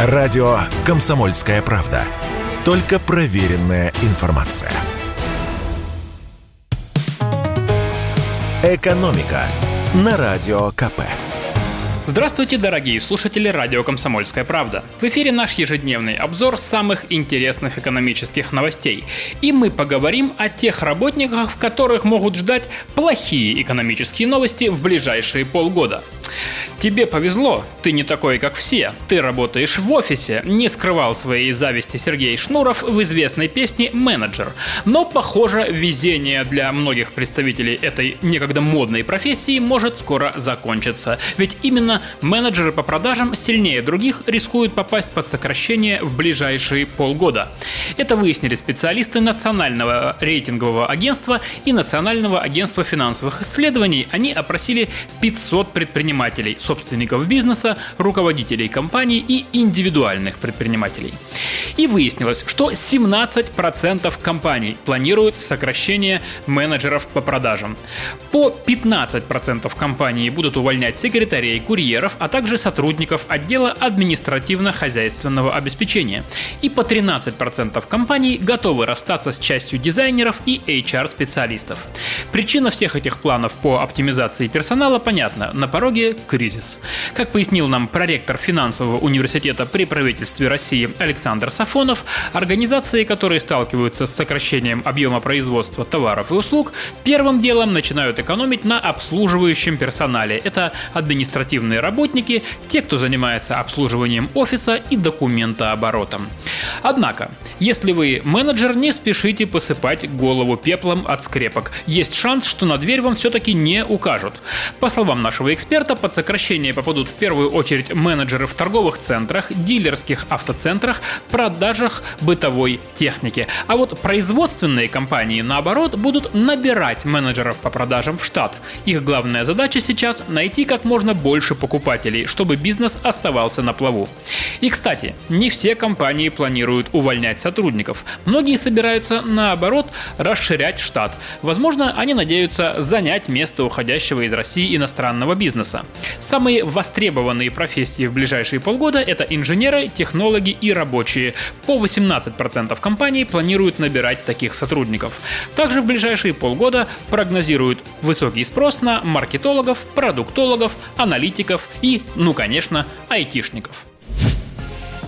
Радио «Комсомольская правда». Только проверенная информация. «Экономика» на Радио КП. Здравствуйте, дорогие слушатели радио «Комсомольская правда». В эфире наш ежедневный обзор самых интересных экономических новостей. И мы поговорим о тех работниках, которых могут ждать плохие экономические новости в ближайшие полгода. Тебе повезло, ты не такой, как все. Ты работаешь в офисе, не скрывал своей зависти Сергей Шнуров в известной песне «Менеджер». Но, похоже, везение для многих представителей этой некогда модной профессии может скоро закончиться. Ведь именно менеджеры по продажам сильнее других рискуют попасть под сокращение в ближайшие полгода. Это выяснили специалисты Национального рейтингового агентства и Национального агентства финансовых исследований. Они опросили 500 предпринимателей – собственников бизнеса, руководителей компаний и индивидуальных предпринимателей. И выяснилось, что 17% компаний планируют сокращение менеджеров по продажам. По 15% компаний будут увольнять секретарей, курьеров, а также сотрудников отдела административно-хозяйственного обеспечения. И по 13% компаний готовы расстаться с частью дизайнеров и HR-специалистов. Причина всех этих планов по оптимизации персонала понятна. На пороге кризис. Как пояснил нам проректор финансового университета при правительстве России Александр Сафонов, организации, которые сталкиваются с сокращением объема производства товаров и услуг, первым делом начинают экономить на обслуживающем персонале. Это административные работники, те, кто занимается обслуживанием офиса и документооборотом. Однако, если вы менеджер, не спешите посыпать голову пеплом от скрепок. Есть шанс, что на дверь вам все-таки не укажут. По словам нашего эксперта, под сокращение попадут в первую очередь менеджеры в торговых центрах, дилерских автоцентрах, продажах бытовой техники. А вот производственные компании, наоборот, будут набирать менеджеров по продажам в штат. Их главная задача сейчас найти как можно больше покупателей, чтобы бизнес оставался на плаву. И, кстати, не все компании планируют увольнять сотрудников. Многие собираются, наоборот, расширять штат. Возможно, они надеются занять место уходящего из России иностранного бизнеса. Самые востребованные профессии в ближайшие полгода – это инженеры, технологи и рабочие. По 18% компаний планируют набирать таких сотрудников. Также в ближайшие полгода прогнозируют высокий спрос на маркетологов, продуктологов, аналитиков и, ну конечно, айтишников.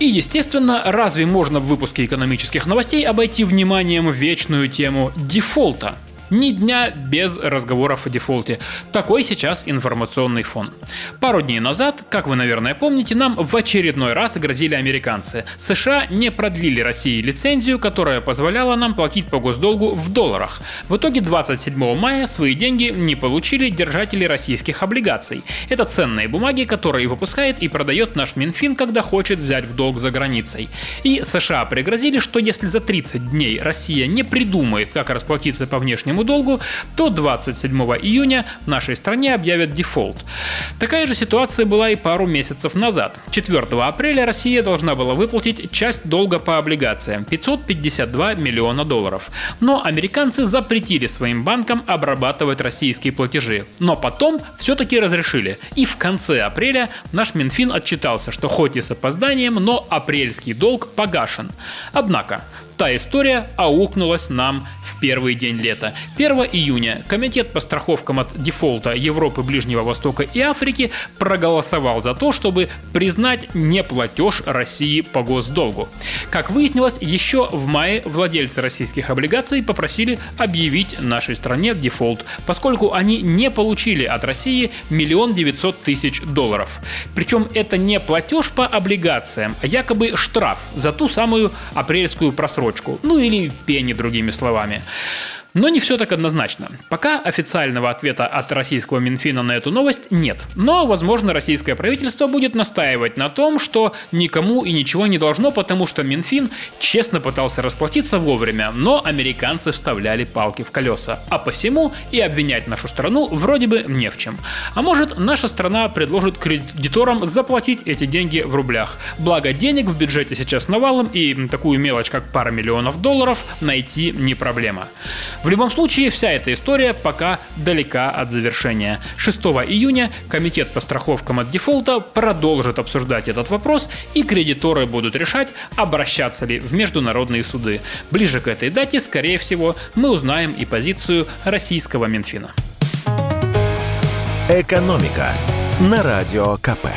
И, естественно, разве можно в выпуске экономических новостей обойти вниманием вечную тему дефолта – ни дня без разговоров о дефолте. Такой сейчас информационный фон. Пару дней назад, как вы, наверное, помните, нам в очередной раз грозили американцы. США не продлили России лицензию, которая позволяла нам платить по госдолгу в долларах. В итоге 27 мая свои деньги не получили держатели российских облигаций. Это ценные бумаги, которые выпускает и продает наш Минфин, когда хочет взять в долг за границей. И США пригрозили, что если за 30 дней Россия не придумает, как расплатиться по внешнему этому долгу, то 27 июня в нашей стране объявят дефолт. Такая же ситуация была и пару месяцев назад. 4 апреля Россия должна была выплатить часть долга по облигациям – 552 миллиона долларов. Но американцы запретили своим банкам обрабатывать российские платежи. Но потом все-таки разрешили. И в конце апреля наш Минфин отчитался, что хоть и с опозданием, но апрельский долг погашен. Однако, та история аукнулась нам в первый день лета. 1 июня Комитет по страховкам от дефолта Европы, Ближнего Востока и Африки проголосовал за то, чтобы признать неплатеж России по госдолгу. Как выяснилось, еще в мае владельцы российских облигаций попросили объявить нашей стране дефолт, поскольку они не получили от России миллион девятьсот тысяч долларов. Причем это не платеж по облигациям, а якобы штраф за ту самую апрельскую просрочку цепочку. Ну или пени, другими словами. Но не все так однозначно. Пока официального ответа от российского Минфина на эту новость нет. Но, возможно, российское правительство будет настаивать на том, что никому и ничего не должно, потому что Минфин честно пытался расплатиться вовремя, но американцы вставляли палки в колеса. А посему и обвинять нашу страну вроде бы не в чем. А может, наша страна предложит кредиторам заплатить эти деньги в рублях. Благо, денег в бюджете сейчас навалом, и такую мелочь, как пара миллионов долларов, найти не проблема. В любом случае, вся эта история пока далека от завершения. 6 июня Комитет по страховкам от дефолта продолжит обсуждать этот вопрос, и кредиторы будут решать, обращаться ли в международные суды. Ближе к этой дате, скорее всего, мы узнаем и позицию российского Минфина. «Экономика» на Радио КП.